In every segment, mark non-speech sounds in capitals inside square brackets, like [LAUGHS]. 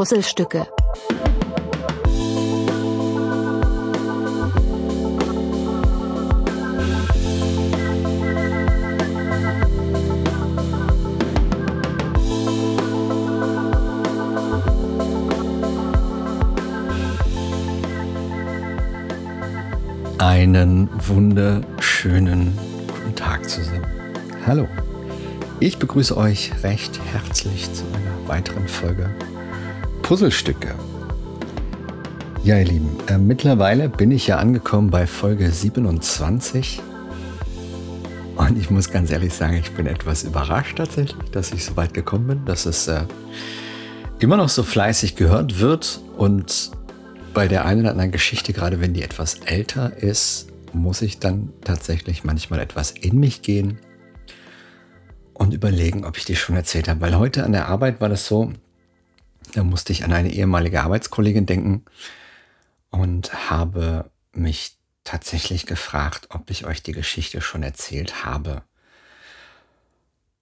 Puzzlestücke. Einen wunderschönen guten Tag zusammen. Hallo. Ich begrüße euch recht herzlich zu einer weiteren Folge Puzzlestücke. Ja, ihr Lieben, äh, mittlerweile bin ich ja angekommen bei Folge 27. Und ich muss ganz ehrlich sagen, ich bin etwas überrascht tatsächlich, dass ich so weit gekommen bin, dass es äh, immer noch so fleißig gehört wird. Und bei der einen oder anderen Geschichte, gerade wenn die etwas älter ist, muss ich dann tatsächlich manchmal etwas in mich gehen und überlegen, ob ich die schon erzählt habe. Weil heute an der Arbeit war das so, da musste ich an eine ehemalige Arbeitskollegin denken und habe mich tatsächlich gefragt, ob ich euch die Geschichte schon erzählt habe.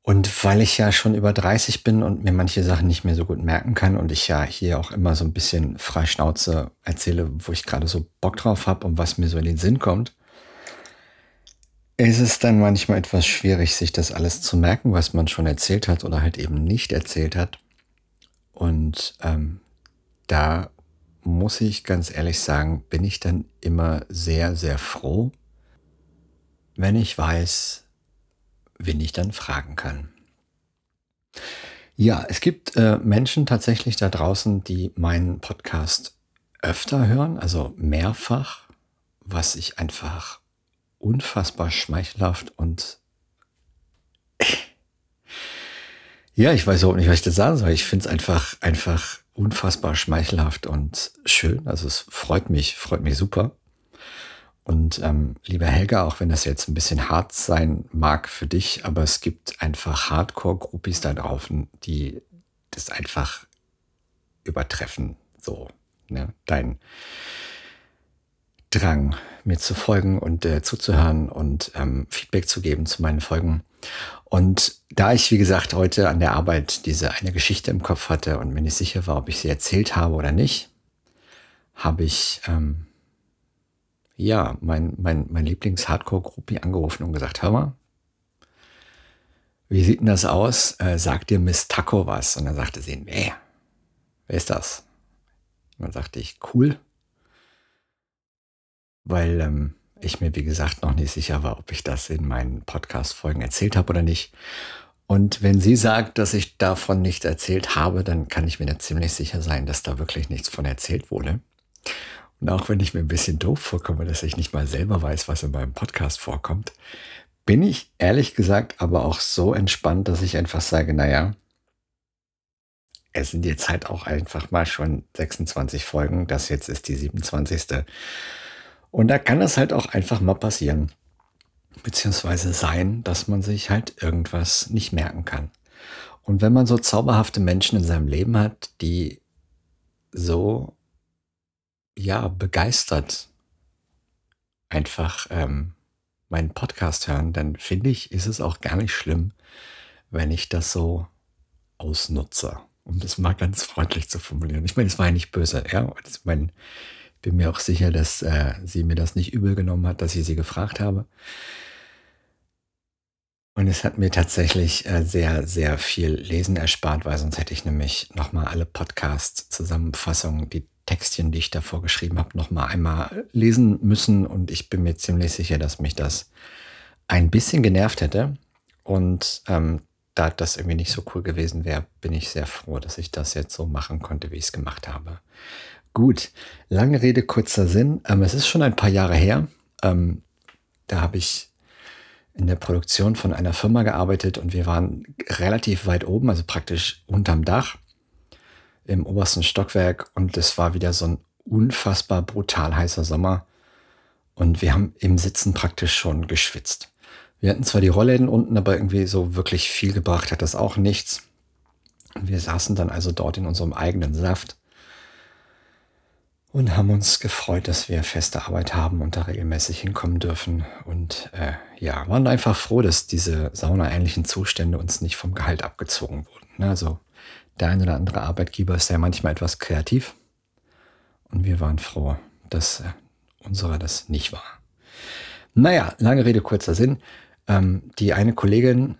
Und weil ich ja schon über 30 bin und mir manche Sachen nicht mehr so gut merken kann und ich ja hier auch immer so ein bisschen frei Schnauze erzähle, wo ich gerade so Bock drauf habe und was mir so in den Sinn kommt, ist es dann manchmal etwas schwierig, sich das alles zu merken, was man schon erzählt hat oder halt eben nicht erzählt hat. Und ähm, da muss ich ganz ehrlich sagen, bin ich dann immer sehr, sehr froh, wenn ich weiß, wen ich dann fragen kann. Ja, es gibt äh, Menschen tatsächlich da draußen, die meinen Podcast öfter hören, also mehrfach, was ich einfach unfassbar schmeichelhaft und ja, ich weiß überhaupt nicht, was ich das sagen soll. Ich finde es einfach, einfach unfassbar schmeichelhaft und schön. Also es freut mich, freut mich super. Und ähm, lieber Helga, auch wenn das jetzt ein bisschen hart sein mag für dich, aber es gibt einfach Hardcore-Groupies da draußen, die das einfach übertreffen. So, ne? Dein, Drang, mir zu folgen und äh, zuzuhören und ähm, Feedback zu geben zu meinen Folgen. Und da ich, wie gesagt, heute an der Arbeit diese eine Geschichte im Kopf hatte und mir nicht sicher war, ob ich sie erzählt habe oder nicht, habe ich ähm, ja mein, mein, mein Lieblings-Hardcore-Gruppi angerufen und gesagt, hör mal, wie sieht denn das aus? Äh, sagt dir Miss Taco was? Und dann sagte sie, nee, wer ist das? Und dann sagte ich, cool, weil ähm, ich mir, wie gesagt, noch nicht sicher war, ob ich das in meinen Podcast-Folgen erzählt habe oder nicht. Und wenn sie sagt, dass ich davon nicht erzählt habe, dann kann ich mir da ziemlich sicher sein, dass da wirklich nichts von erzählt wurde. Und auch wenn ich mir ein bisschen doof vorkomme, dass ich nicht mal selber weiß, was in meinem Podcast vorkommt, bin ich ehrlich gesagt aber auch so entspannt, dass ich einfach sage, naja, es sind jetzt halt auch einfach mal schon 26 Folgen. Das jetzt ist die 27. Und da kann es halt auch einfach mal passieren, beziehungsweise sein, dass man sich halt irgendwas nicht merken kann. Und wenn man so zauberhafte Menschen in seinem Leben hat, die so, ja, begeistert einfach ähm, meinen Podcast hören, dann finde ich, ist es auch gar nicht schlimm, wenn ich das so ausnutze, um das mal ganz freundlich zu formulieren. Ich meine, es war ja nicht böse, ja. Ich meine, bin mir auch sicher, dass äh, sie mir das nicht übel genommen hat, dass ich sie gefragt habe. Und es hat mir tatsächlich äh, sehr, sehr viel Lesen erspart, weil sonst hätte ich nämlich nochmal alle Podcast-Zusammenfassungen, die Textchen, die ich davor geschrieben habe, nochmal einmal lesen müssen. Und ich bin mir ziemlich sicher, dass mich das ein bisschen genervt hätte. Und ähm, da das irgendwie nicht so cool gewesen wäre, bin ich sehr froh, dass ich das jetzt so machen konnte, wie ich es gemacht habe. Gut, lange Rede, kurzer Sinn. Ähm, es ist schon ein paar Jahre her. Ähm, da habe ich in der Produktion von einer Firma gearbeitet und wir waren relativ weit oben, also praktisch unterm Dach im obersten Stockwerk und es war wieder so ein unfassbar brutal heißer Sommer und wir haben im Sitzen praktisch schon geschwitzt. Wir hatten zwar die Rollläden unten, aber irgendwie so wirklich viel gebracht hat das auch nichts. wir saßen dann also dort in unserem eigenen Saft und haben uns gefreut, dass wir feste Arbeit haben und da regelmäßig hinkommen dürfen. Und äh, ja, waren einfach froh, dass diese saunaähnlichen Zustände uns nicht vom Gehalt abgezogen wurden. Ne? Also der ein oder andere Arbeitgeber ist ja manchmal etwas kreativ. Und wir waren froh, dass äh, unserer das nicht war. Naja, lange Rede, kurzer Sinn. Ähm, die eine Kollegin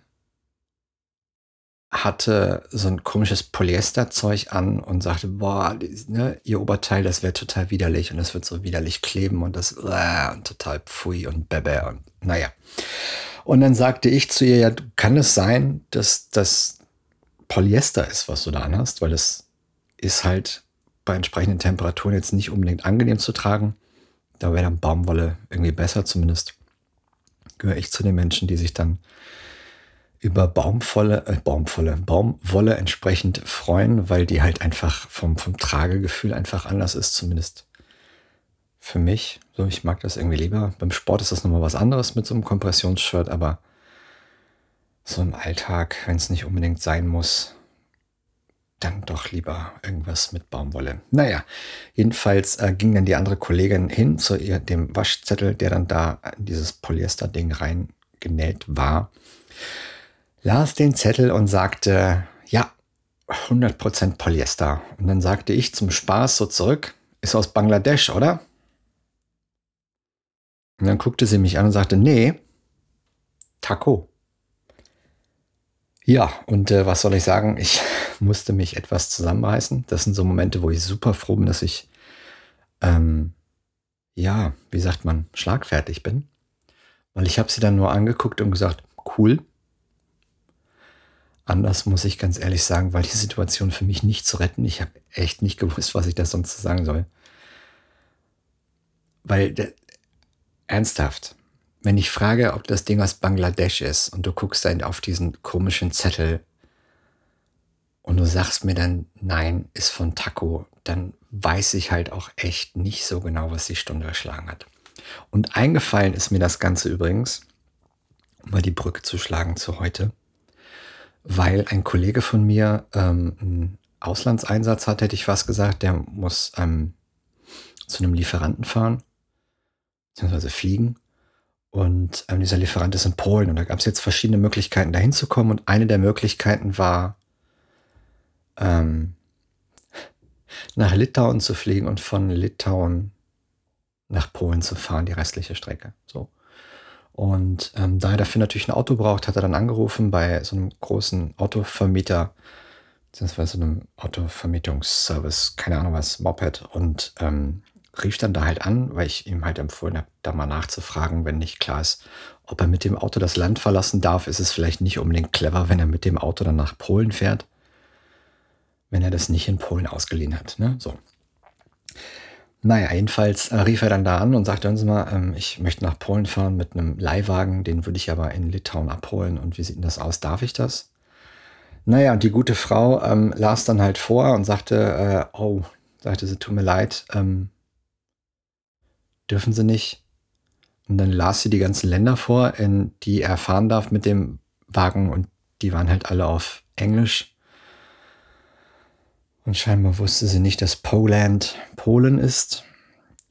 hatte so ein komisches Polyesterzeug an und sagte, boah, ne, ihr Oberteil, das wäre total widerlich und das wird so widerlich kleben und das äh, und total pfui und bebe und naja. Und dann sagte ich zu ihr, ja, kann es sein, dass das Polyester ist, was du da anhast, weil das ist halt bei entsprechenden Temperaturen jetzt nicht unbedingt angenehm zu tragen. Da wäre dann Baumwolle irgendwie besser, zumindest gehöre ich zu den Menschen, die sich dann über Baumwolle, äh, Baumwolle, Baumwolle entsprechend freuen, weil die halt einfach vom, vom Tragegefühl einfach anders ist, zumindest für mich. So, ich mag das irgendwie lieber. Beim Sport ist das nochmal was anderes mit so einem Kompressionsshirt, aber so im Alltag, wenn es nicht unbedingt sein muss, dann doch lieber irgendwas mit Baumwolle. Naja, jedenfalls äh, ging dann die andere Kollegin hin zu ihr, dem Waschzettel, der dann da in dieses Polyester-Ding reingenäht war, las den Zettel und sagte, ja, 100% Polyester. Und dann sagte ich zum Spaß so zurück, ist aus Bangladesch, oder? Und dann guckte sie mich an und sagte, nee, Taco. Ja, und äh, was soll ich sagen? Ich [LAUGHS] musste mich etwas zusammenreißen. Das sind so Momente, wo ich super froh bin, dass ich, ähm, ja, wie sagt man, schlagfertig bin. Weil ich habe sie dann nur angeguckt und gesagt, cool. Anders muss ich ganz ehrlich sagen, weil die Situation für mich nicht zu retten. Ich habe echt nicht gewusst, was ich da sonst sagen soll. Weil, ernsthaft, wenn ich frage, ob das Ding aus Bangladesch ist und du guckst dann auf diesen komischen Zettel und du sagst mir dann, nein, ist von Taco, dann weiß ich halt auch echt nicht so genau, was die Stunde erschlagen hat. Und eingefallen ist mir das Ganze übrigens, um mal die Brücke zu schlagen zu heute, weil ein Kollege von mir ähm, einen Auslandseinsatz hat, hätte ich fast gesagt, der muss ähm, zu einem Lieferanten fahren, beziehungsweise fliegen. Und ähm, dieser Lieferant ist in Polen und da gab es jetzt verschiedene Möglichkeiten, dahin zu kommen. Und eine der Möglichkeiten war, ähm, nach Litauen zu fliegen und von Litauen nach Polen zu fahren, die restliche Strecke. So. Und ähm, da er dafür natürlich ein Auto braucht, hat er dann angerufen bei so einem großen Autovermieter, beziehungsweise so einem Autovermietungsservice, keine Ahnung was, Moped, und ähm, rief dann da halt an, weil ich ihm halt empfohlen habe, da mal nachzufragen, wenn nicht klar ist, ob er mit dem Auto das Land verlassen darf, ist es vielleicht nicht unbedingt clever, wenn er mit dem Auto dann nach Polen fährt, wenn er das nicht in Polen ausgeliehen hat. Ne? So. Naja, jedenfalls äh, rief er dann da an und sagte, hören Sie mal, ähm, ich möchte nach Polen fahren mit einem Leihwagen, den würde ich aber in Litauen abholen. Und wie sieht denn das aus? Darf ich das? Naja, und die gute Frau ähm, las dann halt vor und sagte, äh, oh, sagte sie, tut mir leid, ähm, dürfen sie nicht. Und dann las sie die ganzen Länder vor, in die er fahren darf mit dem Wagen und die waren halt alle auf Englisch. Und scheinbar wusste sie nicht, dass Poland Polen ist.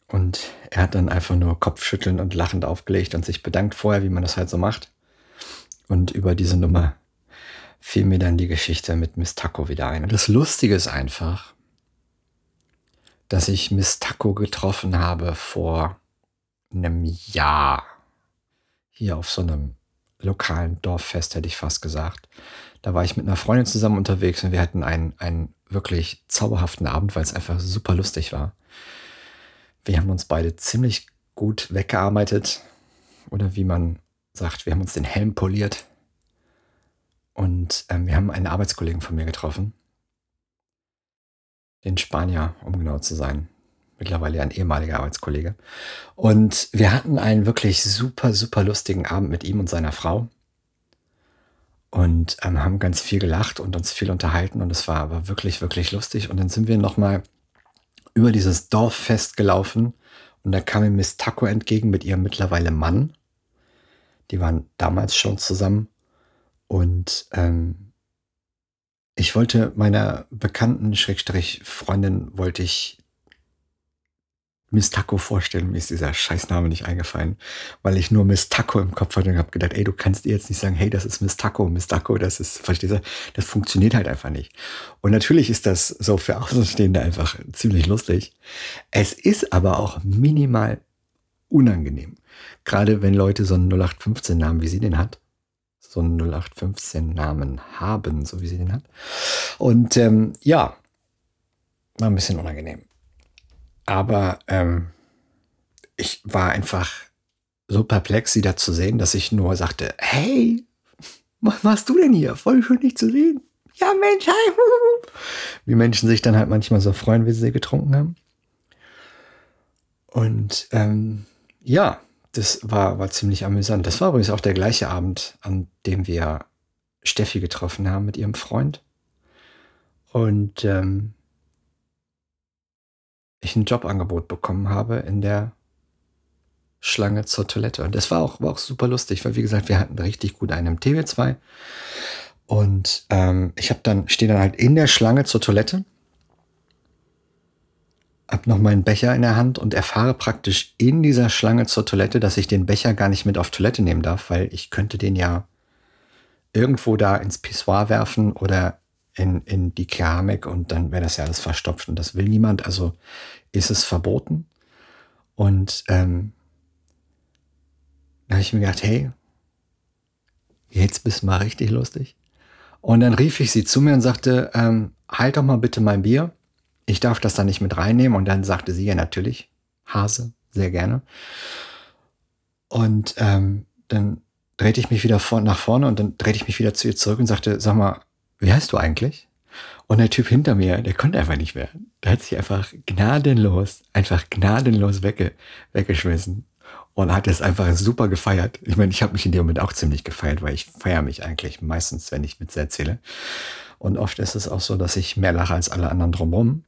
Und er hat dann einfach nur kopfschüttelnd und lachend aufgelegt und sich bedankt vorher, wie man das halt so macht. Und über diese Nummer fiel mir dann die Geschichte mit Miss Taco wieder ein. Und das Lustige ist einfach, dass ich Miss Taco getroffen habe vor einem Jahr. Hier auf so einem lokalen Dorffest, hätte ich fast gesagt. Da war ich mit einer Freundin zusammen unterwegs und wir hatten einen, einen wirklich zauberhaften Abend, weil es einfach super lustig war. Wir haben uns beide ziemlich gut weggearbeitet. Oder wie man sagt, wir haben uns den Helm poliert. Und ähm, wir haben einen Arbeitskollegen von mir getroffen, den Spanier, um genau zu sein. Mittlerweile ein ehemaliger Arbeitskollege. Und wir hatten einen wirklich super, super lustigen Abend mit ihm und seiner Frau. Und ähm, haben ganz viel gelacht und uns viel unterhalten. Und es war aber wirklich, wirklich lustig. Und dann sind wir nochmal über dieses Dorffest gelaufen. Und da kam mir Miss Taco entgegen mit ihrem mittlerweile Mann. Die waren damals schon zusammen. Und ähm, ich wollte meiner bekannten Schrägstrich Freundin wollte ich Miss Taco vorstellen. Mir ist dieser Scheißname nicht eingefallen, weil ich nur Miss Taco im Kopf hatte und habe gedacht, ey, du kannst ihr jetzt nicht sagen, hey, das ist Miss Taco, Miss Taco, das ist, verstehst du, das funktioniert halt einfach nicht. Und natürlich ist das so für Außenstehende einfach ziemlich lustig. Es ist aber auch minimal unangenehm. Gerade wenn Leute so einen 0815-Namen, wie sie den hat, so einen 0815-Namen haben, so wie sie den hat. Und ähm, ja, war ein bisschen unangenehm. Aber ähm, ich war einfach so perplex, sie da zu sehen, dass ich nur sagte, hey, was machst du denn hier? Voll schön, dich zu sehen. Ja, Mensch, hi. [LAUGHS] Wie Menschen sich dann halt manchmal so freuen, wie sie getrunken haben. Und ähm, ja, das war, war ziemlich amüsant. Das war übrigens auch der gleiche Abend, an dem wir Steffi getroffen haben mit ihrem Freund. Und ähm, ich ein Jobangebot bekommen habe in der Schlange zur Toilette. Und das war auch, war auch super lustig, weil wie gesagt, wir hatten richtig gut einen im TW2. Und ähm, ich habe dann, stehe dann halt in der Schlange zur Toilette, hab noch meinen Becher in der Hand und erfahre praktisch in dieser Schlange zur Toilette, dass ich den Becher gar nicht mit auf Toilette nehmen darf, weil ich könnte den ja irgendwo da ins Pissoir werfen oder in, in die Keramik und dann wäre das ja alles verstopft und das will niemand. Also ist es verboten. Und ähm, da habe ich mir gedacht, hey, jetzt bist du mal richtig lustig. Und dann rief ich sie zu mir und sagte, ähm, halt doch mal bitte mein Bier. Ich darf das da nicht mit reinnehmen. Und dann sagte sie ja natürlich, Hase, sehr gerne. Und ähm, dann drehte ich mich wieder vor, nach vorne und dann drehte ich mich wieder zu ihr zurück und sagte, sag mal, wie heißt du eigentlich? Und der Typ hinter mir, der konnte einfach nicht mehr. Der hat sich einfach gnadenlos, einfach gnadenlos wegge weggeschmissen und hat es einfach super gefeiert. Ich meine, ich habe mich in dem Moment auch ziemlich gefeiert, weil ich feiere mich eigentlich meistens, wenn ich Witze erzähle. Und oft ist es auch so, dass ich mehr lache als alle anderen drumherum.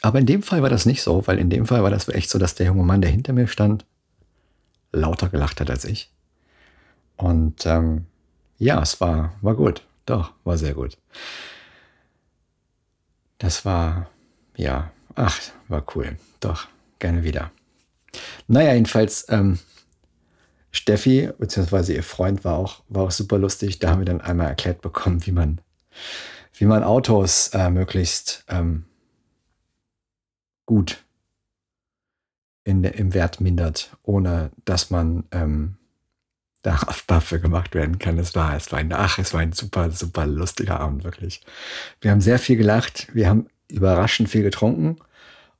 Aber in dem Fall war das nicht so, weil in dem Fall war das echt so, dass der junge Mann, der hinter mir stand, lauter gelacht hat als ich. Und ähm, ja, es war, war gut. Doch, war sehr gut. Das war, ja, ach, war cool. Doch, gerne wieder. Naja, jedenfalls, ähm, Steffi, beziehungsweise ihr Freund, war auch, war auch super lustig. Da haben wir dann einmal erklärt bekommen, wie man, wie man Autos äh, möglichst ähm, gut in, im Wert mindert, ohne dass man ähm, [LAUGHS] dafür gemacht werden kann. Es war, es war ein, ach, es war ein super, super lustiger Abend, wirklich. Wir haben sehr viel gelacht, wir haben überraschend viel getrunken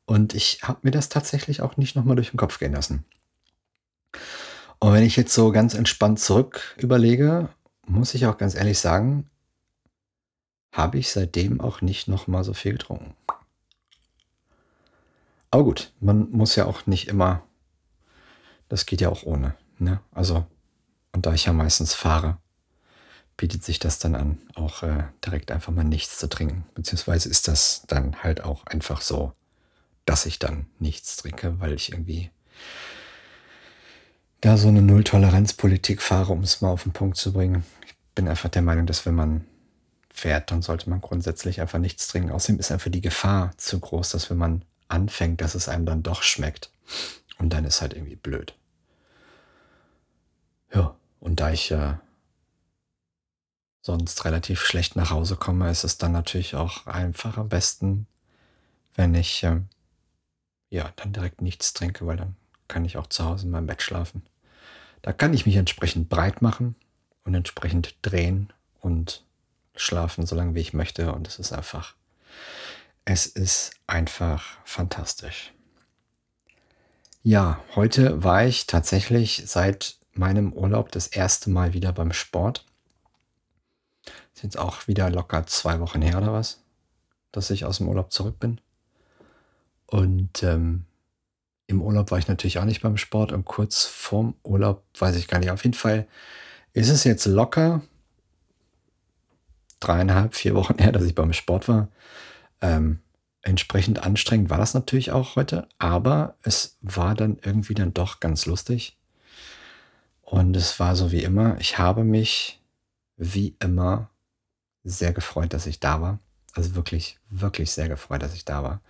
und ich habe mir das tatsächlich auch nicht nochmal durch den Kopf gehen lassen. Und wenn ich jetzt so ganz entspannt zurück überlege, muss ich auch ganz ehrlich sagen, habe ich seitdem auch nicht nochmal so viel getrunken. Aber gut, man muss ja auch nicht immer, das geht ja auch ohne. Ne? Also und da ich ja meistens fahre, bietet sich das dann an, auch äh, direkt einfach mal nichts zu trinken. Beziehungsweise ist das dann halt auch einfach so, dass ich dann nichts trinke, weil ich irgendwie da so eine Null-Toleranz-Politik fahre, um es mal auf den Punkt zu bringen. Ich bin einfach der Meinung, dass wenn man fährt, dann sollte man grundsätzlich einfach nichts trinken. Außerdem ist einfach die Gefahr zu groß, dass wenn man anfängt, dass es einem dann doch schmeckt. Und dann ist halt irgendwie blöd. Ja. Und da ich äh, sonst relativ schlecht nach Hause komme, ist es dann natürlich auch einfach am besten, wenn ich äh, ja dann direkt nichts trinke, weil dann kann ich auch zu Hause in meinem Bett schlafen. Da kann ich mich entsprechend breit machen und entsprechend drehen und schlafen, so lange wie ich möchte. Und es ist einfach, es ist einfach fantastisch. Ja, heute war ich tatsächlich seit meinem Urlaub das erste Mal wieder beim Sport. Ist jetzt auch wieder locker zwei Wochen her oder was, dass ich aus dem Urlaub zurück bin. Und ähm, im Urlaub war ich natürlich auch nicht beim Sport und kurz vorm Urlaub weiß ich gar nicht. Auf jeden Fall ist es jetzt locker dreieinhalb, vier Wochen her, dass ich beim Sport war. Ähm, entsprechend anstrengend war das natürlich auch heute, aber es war dann irgendwie dann doch ganz lustig. Und es war so wie immer. Ich habe mich wie immer sehr gefreut, dass ich da war. Also wirklich, wirklich sehr gefreut, dass ich da war.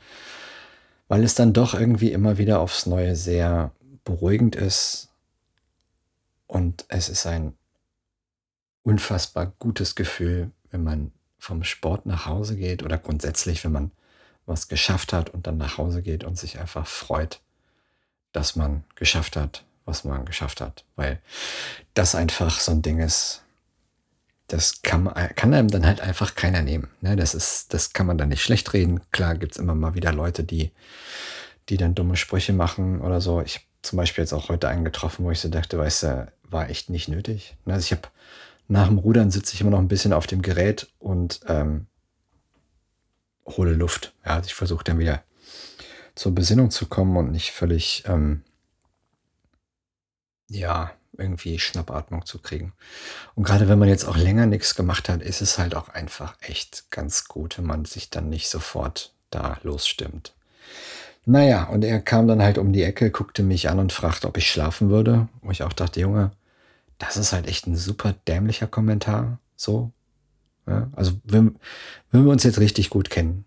weil es dann doch irgendwie immer wieder aufs Neue sehr beruhigend ist und es ist ein unfassbar gutes Gefühl, wenn man vom Sport nach Hause geht oder grundsätzlich, wenn man was geschafft hat und dann nach Hause geht und sich einfach freut, dass man geschafft hat, was man geschafft hat. Weil das einfach so ein Ding ist, das kann, kann einem dann halt einfach keiner nehmen. Ne? Das, ist, das kann man dann nicht schlecht reden. Klar gibt es immer mal wieder Leute, die, die dann dumme Sprüche machen oder so. Ich habe zum Beispiel jetzt auch heute einen getroffen, wo ich so dachte, weißt du, war echt nicht nötig. Ne? Also ich habe nach dem Rudern sitze ich immer noch ein bisschen auf dem Gerät und ähm, hole Luft. Ja, also ich versuche dann wieder zur Besinnung zu kommen und nicht völlig, ähm, ja, irgendwie Schnappatmung zu kriegen. Und gerade wenn man jetzt auch länger nichts gemacht hat, ist es halt auch einfach echt ganz gut, wenn man sich dann nicht sofort da losstimmt. Naja, und er kam dann halt um die Ecke, guckte mich an und fragte, ob ich schlafen würde. Wo ich auch dachte, Junge, das ist halt echt ein super dämlicher Kommentar. So. Ja, also, wenn, wenn wir uns jetzt richtig gut kennen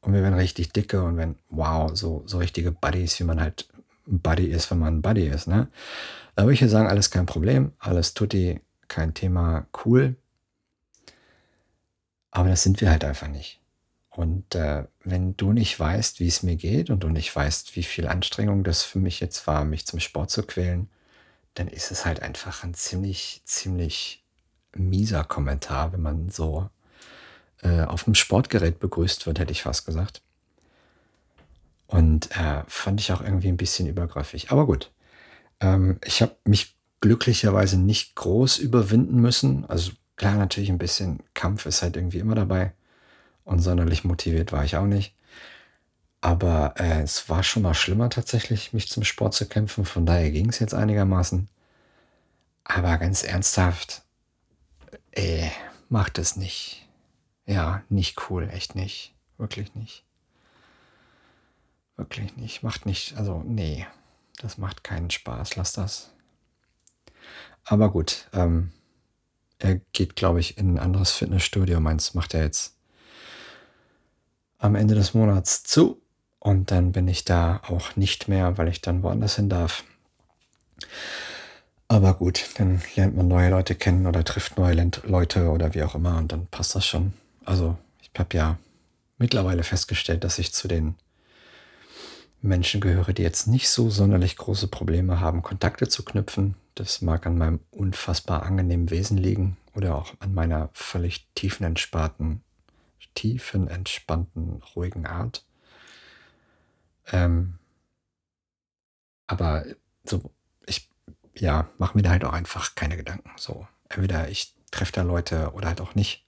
und wir werden richtig dicke und wenn, wow, so, so richtige Buddies, wie man halt ein Buddy ist, wenn man ein Buddy ist, ne? Da würde ich ja sagen, alles kein Problem, alles tutti, kein Thema, cool. Aber das sind wir halt einfach nicht. Und äh, wenn du nicht weißt, wie es mir geht und du nicht weißt, wie viel Anstrengung das für mich jetzt war, mich zum Sport zu quälen, dann ist es halt einfach ein ziemlich, ziemlich mieser Kommentar, wenn man so äh, auf dem Sportgerät begrüßt wird, hätte ich fast gesagt. Und äh, fand ich auch irgendwie ein bisschen übergriffig. Aber gut, ähm, ich habe mich glücklicherweise nicht groß überwinden müssen. Also klar, natürlich ein bisschen Kampf ist halt irgendwie immer dabei. Und sonderlich motiviert war ich auch nicht. Aber äh, es war schon mal schlimmer tatsächlich, mich zum Sport zu kämpfen. Von daher ging es jetzt einigermaßen. Aber ganz ernsthaft, ey, macht es nicht. Ja, nicht cool, echt nicht. Wirklich nicht. Wirklich nicht. Macht nicht, also nee. Das macht keinen Spaß, lass das. Aber gut, ähm, er geht, glaube ich, in ein anderes Fitnessstudio. Meins macht er jetzt am Ende des Monats zu. Und dann bin ich da auch nicht mehr, weil ich dann woanders hin darf. Aber gut, dann lernt man neue Leute kennen oder trifft neue Leute oder wie auch immer und dann passt das schon. Also ich habe ja mittlerweile festgestellt, dass ich zu den Menschen gehöre, die jetzt nicht so sonderlich große Probleme haben, Kontakte zu knüpfen. Das mag an meinem unfassbar angenehmen Wesen liegen oder auch an meiner völlig tiefenentspannten, tiefenentspannten, ruhigen Art. Ähm, aber so, ich, ja, mache mir da halt auch einfach keine Gedanken. So, entweder ich treffe da Leute oder halt auch nicht.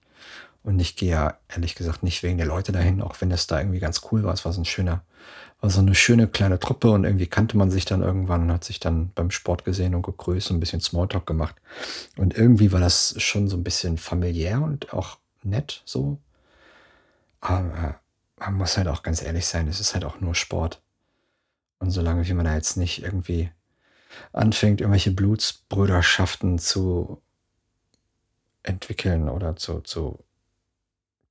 Und ich gehe ja ehrlich gesagt nicht wegen der Leute dahin, auch wenn es da irgendwie ganz cool war. Es war so ein schöner war so eine schöne kleine Truppe und irgendwie kannte man sich dann irgendwann und hat sich dann beim Sport gesehen und gegrüßt und ein bisschen Smalltalk gemacht. Und irgendwie war das schon so ein bisschen familiär und auch nett so. Aber man muss halt auch ganz ehrlich sein, es ist halt auch nur Sport. Und solange wie man da jetzt nicht irgendwie anfängt, irgendwelche Blutsbrüderschaften zu entwickeln oder zu, zu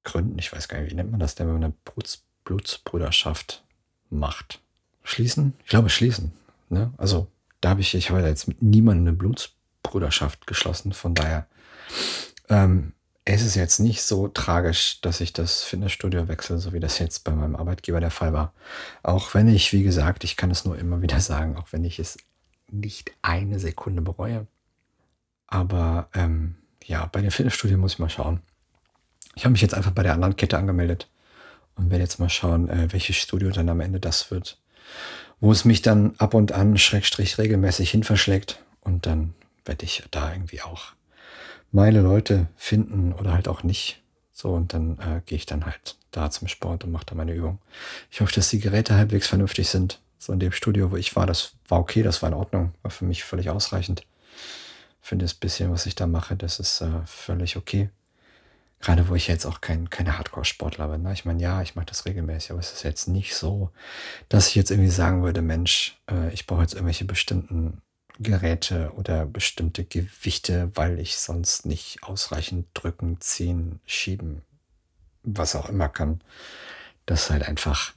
gründen, ich weiß gar nicht, wie nennt man das denn, wenn man eine Bluts, Blutsbrüderschaft macht. Schließen? Ich glaube, schließen. Ne? Also, da habe ich, ich habe jetzt mit niemandem eine Blutsbruderschaft geschlossen. Von daher ähm, es ist jetzt nicht so tragisch, dass ich das Fitnessstudio wechsle, so wie das jetzt bei meinem Arbeitgeber der Fall war. Auch wenn ich, wie gesagt, ich kann es nur immer wieder [LAUGHS] sagen, auch wenn ich es nicht eine Sekunde bereue. Aber ähm, ja, bei dem Fitnessstudio muss ich mal schauen. Ich habe mich jetzt einfach bei der anderen Kette angemeldet und werde jetzt mal schauen, äh, welches Studio dann am Ende das wird. Wo es mich dann ab und an schrägstrich regelmäßig hin verschlägt. Und dann werde ich da irgendwie auch meine Leute finden oder halt auch nicht. So, und dann äh, gehe ich dann halt da zum Sport und mache da meine Übung. Ich hoffe, dass die Geräte halbwegs vernünftig sind. So in dem Studio, wo ich war, das war okay, das war in Ordnung, war für mich völlig ausreichend. Finde das bisschen, was ich da mache, das ist äh, völlig okay. Gerade wo ich jetzt auch kein, keine Hardcore-Sportler bin. Ne? Ich meine, ja, ich mache das regelmäßig, aber es ist jetzt nicht so, dass ich jetzt irgendwie sagen würde, Mensch, äh, ich brauche jetzt irgendwelche bestimmten Geräte oder bestimmte Gewichte, weil ich sonst nicht ausreichend drücken, ziehen, schieben, was auch immer kann. Das ist halt einfach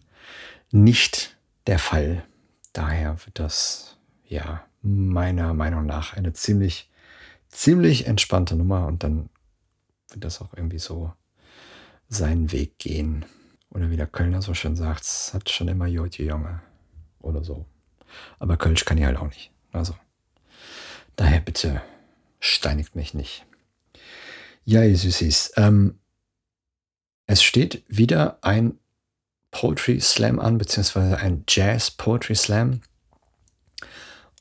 nicht der Fall. Daher wird das ja meiner Meinung nach eine ziemlich, ziemlich entspannte Nummer und dann wird das auch irgendwie so seinen Weg gehen. Oder wie der Kölner so schön sagt, es hat schon immer Jodje Junge oder so. Aber Kölsch kann ich halt auch nicht. Also, daher bitte steinigt mich nicht. Ja, ihr Süßis. Ähm, es steht wieder ein Poetry Slam an, beziehungsweise ein Jazz Poetry Slam.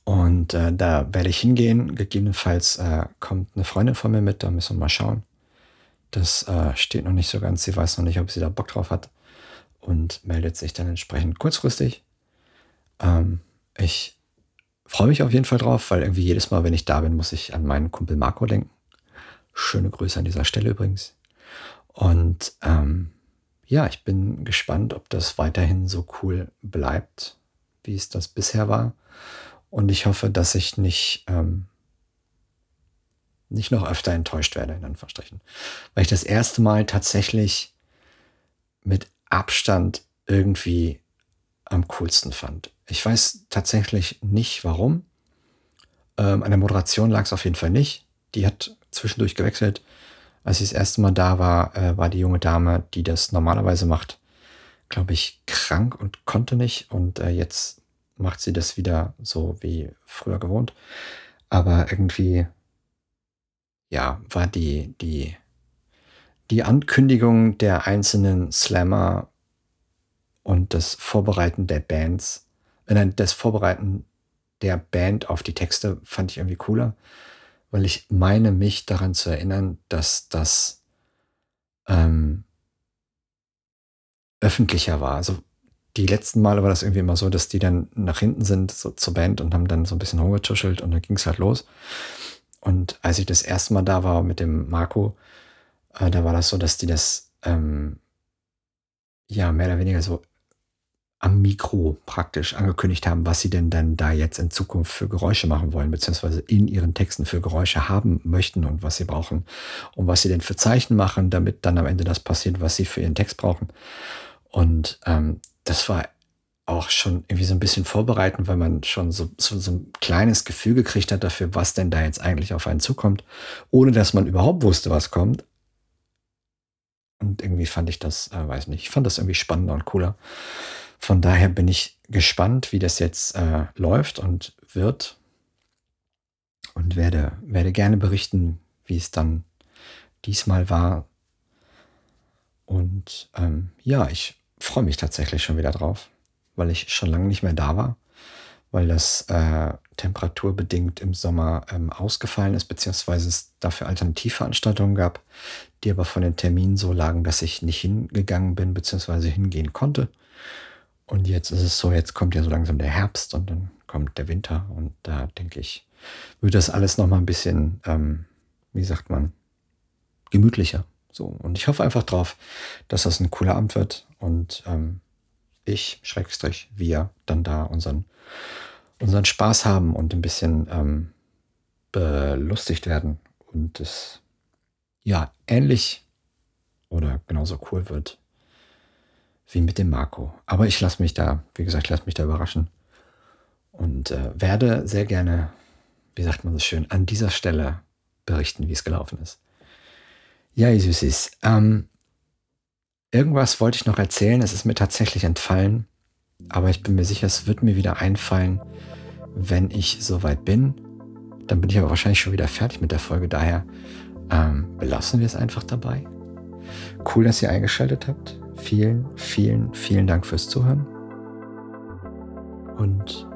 Und äh, da werde ich hingehen. Gegebenenfalls äh, kommt eine Freundin von mir mit, da müssen wir mal schauen. Das äh, steht noch nicht so ganz. Sie weiß noch nicht, ob sie da Bock drauf hat und meldet sich dann entsprechend kurzfristig. Ähm, ich freue mich auf jeden Fall drauf, weil irgendwie jedes Mal, wenn ich da bin, muss ich an meinen Kumpel Marco denken. Schöne Grüße an dieser Stelle übrigens. Und ähm, ja, ich bin gespannt, ob das weiterhin so cool bleibt, wie es das bisher war. Und ich hoffe, dass ich nicht, ähm, nicht noch öfter enttäuscht werde, in Anführungsstrichen. Weil ich das erste Mal tatsächlich mit Abstand irgendwie am coolsten fand. Ich weiß tatsächlich nicht warum. Ähm, an der Moderation lag es auf jeden Fall nicht. Die hat zwischendurch gewechselt. Als ich das erste Mal da war, äh, war die junge Dame, die das normalerweise macht, glaube ich, krank und konnte nicht. Und äh, jetzt macht sie das wieder so wie früher gewohnt. Aber irgendwie, ja, war die, die, die Ankündigung der einzelnen Slammer und das Vorbereiten der Bands, äh, nein, das Vorbereiten der Band auf die Texte fand ich irgendwie cooler, weil ich meine mich daran zu erinnern, dass das ähm, öffentlicher war. Also die letzten Male war das irgendwie immer so, dass die dann nach hinten sind so zur Band und haben dann so ein bisschen rumgetuschelt und dann ging es halt los. Und als ich das erste Mal da war mit dem Marco, äh, da war das so, dass die das ähm, ja mehr oder weniger so am Mikro praktisch angekündigt haben, was sie denn dann da jetzt in Zukunft für Geräusche machen wollen, beziehungsweise in ihren Texten für Geräusche haben möchten und was sie brauchen und was sie denn für Zeichen machen, damit dann am Ende das passiert, was sie für ihren Text brauchen. Und ähm, das war auch schon irgendwie so ein bisschen vorbereitend, weil man schon so, so, so ein kleines Gefühl gekriegt hat dafür, was denn da jetzt eigentlich auf einen zukommt, ohne dass man überhaupt wusste, was kommt. Und irgendwie fand ich das, äh, weiß nicht, ich fand das irgendwie spannender und cooler. Von daher bin ich gespannt, wie das jetzt äh, läuft und wird. Und werde, werde gerne berichten, wie es dann diesmal war. Und ähm, ja, ich freue mich tatsächlich schon wieder drauf, weil ich schon lange nicht mehr da war, weil das äh, temperaturbedingt im Sommer ähm, ausgefallen ist, beziehungsweise es dafür Alternativveranstaltungen gab, die aber von den Terminen so lagen, dass ich nicht hingegangen bin, beziehungsweise hingehen konnte. Und jetzt ist es so, jetzt kommt ja so langsam der Herbst und dann kommt der Winter und da denke ich, wird das alles nochmal ein bisschen, ähm, wie sagt man, gemütlicher. So, und ich hoffe einfach drauf, dass das ein cooler Abend wird und ähm, ich, Schrägstrich, wir dann da unseren, unseren Spaß haben und ein bisschen ähm, belustigt werden und es ja ähnlich oder genauso cool wird wie mit dem Marco. Aber ich lasse mich da, wie gesagt, lasse mich da überraschen und äh, werde sehr gerne, wie sagt man so schön, an dieser Stelle berichten, wie es gelaufen ist. Ja, ihr Süßis, ähm, irgendwas wollte ich noch erzählen, es ist mir tatsächlich entfallen, aber ich bin mir sicher, es wird mir wieder einfallen, wenn ich soweit bin. Dann bin ich aber wahrscheinlich schon wieder fertig mit der Folge, daher ähm, belassen wir es einfach dabei. Cool, dass ihr eingeschaltet habt. Vielen, vielen, vielen Dank fürs Zuhören. Und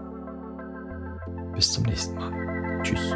bis zum nächsten Mal. Tschüss.